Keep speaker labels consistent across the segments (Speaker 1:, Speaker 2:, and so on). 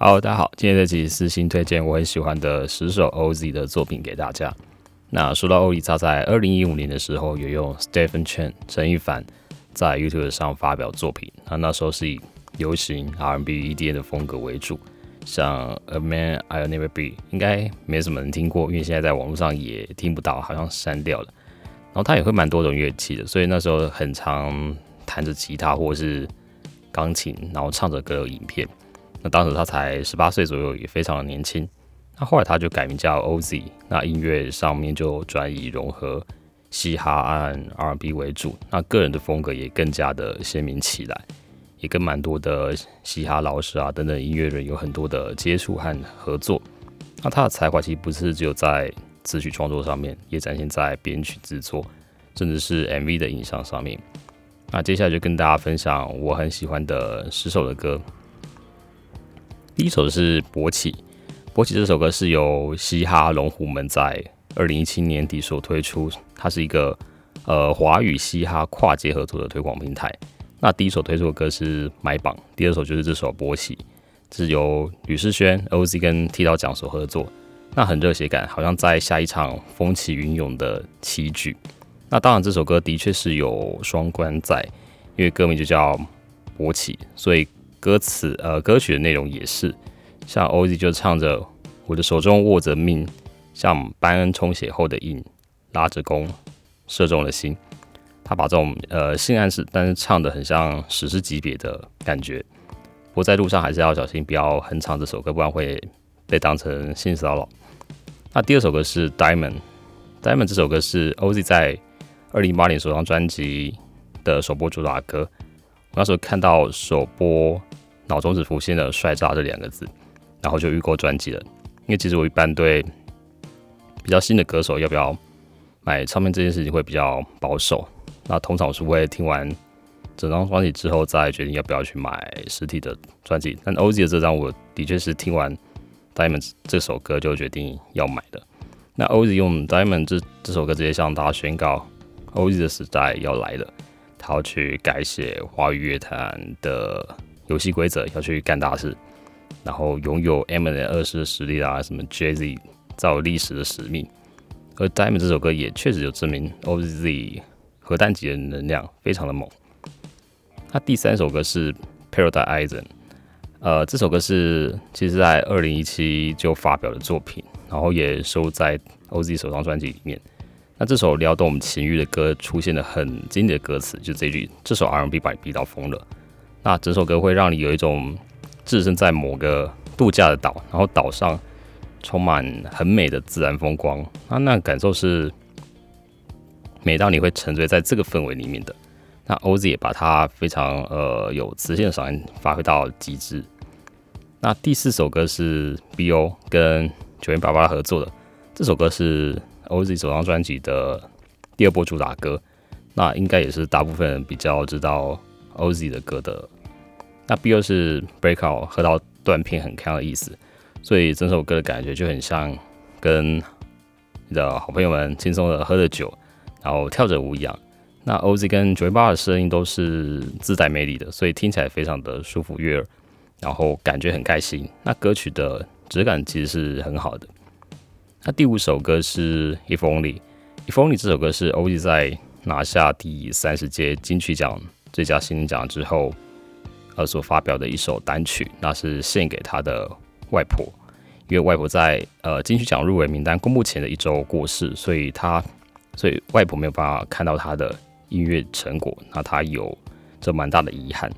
Speaker 1: Hello，大家好，今天这集私信推荐我很喜欢的十首 OZ 的作品给大家。那说到 OZ，他在二零一五年的时候有用 Stephen Chen 陈一凡在 YouTube 上发表作品，那那时候是以流行 R&B、EDM 的风格为主，像 A Man I'll Never Be 应该没什么人听过，因为现在在网络上也听不到，好像删掉了。然后他也会蛮多种乐器的，所以那时候很常弹着吉他或是钢琴，然后唱着歌影片。那当时他才十八岁左右，也非常的年轻。那后来他就改名叫 OZ，那音乐上面就转以融合嘻哈和 R&B 为主。那个人的风格也更加的鲜明起来，也跟蛮多的嘻哈老师啊等等音乐人有很多的接触和合作。那他的才华其实不是只有在词曲创作上面，也展现在编曲制作，甚至是 MV 的影像上面。那接下来就跟大家分享我很喜欢的十首的歌。第一首是《勃起》，《勃起》这首歌是由嘻哈龙虎门在二零一七年底所推出，它是一个呃华语嘻哈跨界合作的推广平台。那第一首推出的歌是《买榜》，第二首就是这首《勃起》，是由吕世轩、OZ 跟剃刀奖所合作。那很热血感，好像在下一场风起云涌的棋局。那当然，这首歌的确是有双关在，因为歌名就叫《勃起》，所以。歌词呃，歌曲的内容也是，像 OZ 就唱着我的手中握着命，像班恩充血后的印，拉着弓射中了心。他把这种呃性暗示，但是唱的很像史诗级别的感觉。不过在路上还是要小心，不要哼唱这首歌，不然会被当成性骚扰。那第二首歌是 Diamond，Diamond 这首歌是 OZ 在二零一八年首张专辑的首播主打歌。那时候看到首播。脑中只浮现了“帅炸”这两个字，然后就预购专辑了。因为其实我一般对比较新的歌手要不要买唱片这件事情会比较保守。那通常我是会听完整张专辑之后再决定要不要去买实体的专辑。但 OZ 的这张我的确是听完《Diamond》这首歌就决定要买的。那 OZ 用《Diamond》这这首歌直接向大家宣告，OZ 的时代要来了，他要去改写华语乐坛的。游戏规则要去干大事，然后拥有 M N 二世的实力啊，什么 Jay Z 造历史的使命。而 Diamond 这首歌也确实有证明 O Z 核弹级的能量非常的猛。那第三首歌是 Paradise，呃，这首歌是其实在二零一七就发表的作品，然后也收在 O Z 首张专辑里面。那这首撩动我们情欲的歌出现了很经典的歌词，就这句：这首 R&B 把你逼到疯了。那整首歌会让你有一种置身在某个度假的岛，然后岛上充满很美的自然风光，那那感受是美到你会沉醉在这个氛围里面的。那 OZ 也把它非常呃有磁性的嗓音发挥到极致。那第四首歌是 BO 跟九零八八合作的，这首歌是 OZ 首张专辑的第二波主打歌，那应该也是大部分人比较知道。OZ 的歌的，那 B 是 breakout 喝到断片很康的意思，所以整首歌的感觉就很像跟你的好朋友们轻松的喝着酒，然后跳着舞一样。那 OZ 跟 Joy b a 的声音都是自带魅力的，所以听起来非常的舒服悦耳，然后感觉很开心。那歌曲的质感其实是很好的。那第五首歌是 If Only，If Only 这首歌是 OZ 在拿下第三十届金曲奖。最佳新人奖之后，呃，所发表的一首单曲，那是献给他的外婆，因为外婆在呃金曲奖入围名单公布前的一周过世，所以他，所以外婆没有办法看到他的音乐成果，那他有这蛮大的遗憾。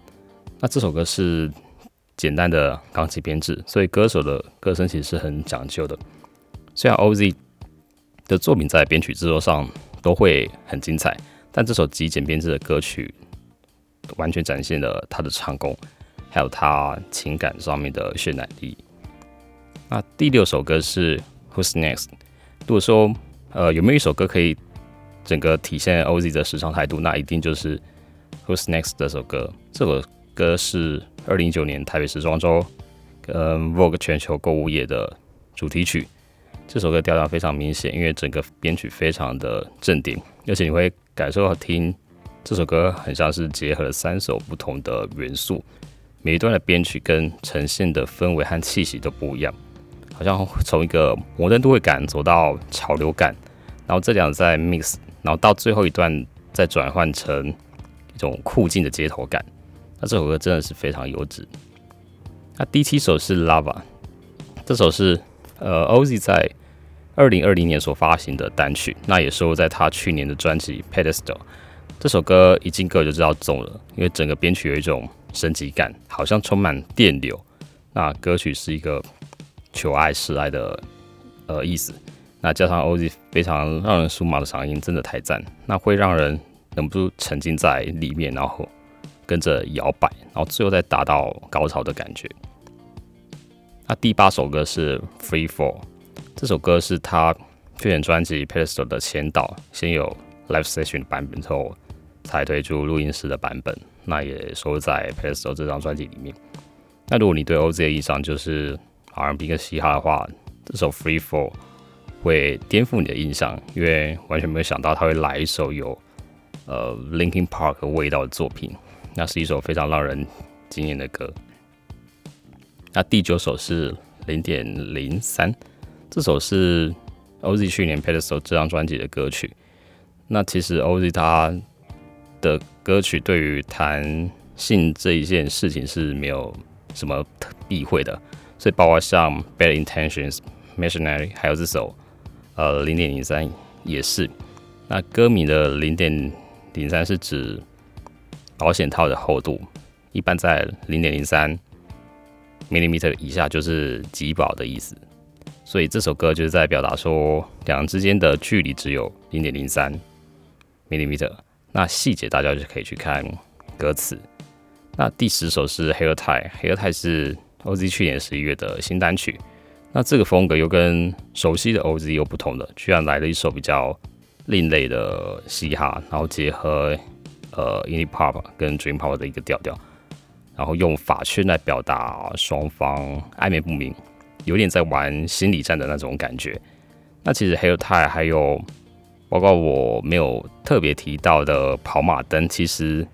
Speaker 1: 那这首歌是简单的钢琴编制，所以歌手的歌声其实是很讲究的。虽然 OZ 的作品在编曲制作上都会很精彩，但这首极简编制的歌曲。完全展现了他的唱功，还有他情感上面的渲染力。那第六首歌是 Who's Next？如果说呃有没有一首歌可以整个体现 OZ 的时尚态度，那一定就是 Who's Next 这首歌。这首歌是二零一九年台北时装周跟 Vogue 全球购物业的主题曲。这首歌调调非常明显，因为整个编曲非常的正点，而且你会感受到听。这首歌很像是结合了三首不同的元素，每一段的编曲跟呈现的氛围和气息都不一样，好像从一个摩登都会感走到潮流感，然后这两在 mix，然后到最后一段再转换成一种酷劲的街头感。那这首歌真的是非常优质。那第七首是 Lava，这首是呃 Oz 在二零二零年所发行的单曲，那也收录在他去年的专辑 Pedestal。这首歌一进歌就知道中了，因为整个编曲有一种。升级感好像充满电流，那歌曲是一个求爱示爱的呃意思，那加上 OZ 非常让人酥麻的嗓音，真的太赞，那会让人忍不住沉浸在里面，然后跟着摇摆，然后最后再达到高潮的感觉。那第八首歌是 Free Fall，这首歌是他去年专辑 Pedestal 的前导，先有 Live Session 版本之后才推出录音室的版本。那也收在《p e s t o 这张专辑里面。那如果你对 OZ 的印象就是 R&B 跟嘻哈的话，这首《Free Fall》会颠覆你的印象，因为完全没有想到他会来一首有呃 Linkin Park 味道的作品。那是一首非常让人惊艳的歌。那第九首是零点零三，这首是 OZ 去年《p e s t o 这张专辑的歌曲。那其实 OZ 他的歌曲对于谈性这一件事情是没有什么避讳的，所以包括像《Bad Intentions》、《Missionary》，还有这首呃零点零三也是。那歌名的零点零三是指保险套的厚度，一般在零点零三 millimeter 以下就是极薄的意思。所以这首歌就是在表达说，两人之间的距离只有零点零三 millimeter。那细节大家就可以去看歌词。那第十首是《Hair Tie》，《Hair Tie》是 OZ 去年十一月的新单曲。那这个风格又跟熟悉的 OZ 又不同的，居然来了一首比较另类的嘻哈，然后结合呃 Indie Pop 跟 Dream Pop 的一个调调，然后用法圈来表达双方暧昧不明，有点在玩心理战的那种感觉。那其实《Hair Tie》还有。包括我没有特别提到的跑马灯，其实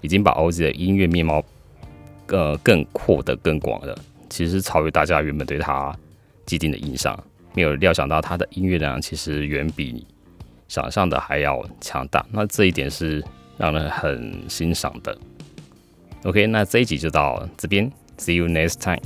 Speaker 1: 已经把 OZ 的音乐面貌呃更扩得更广了。其实超越大家原本对他既定的印象，没有料想到他的音乐量其实远比想象的还要强大。那这一点是让人很欣赏的。OK，那这一集就到这边，See you next time。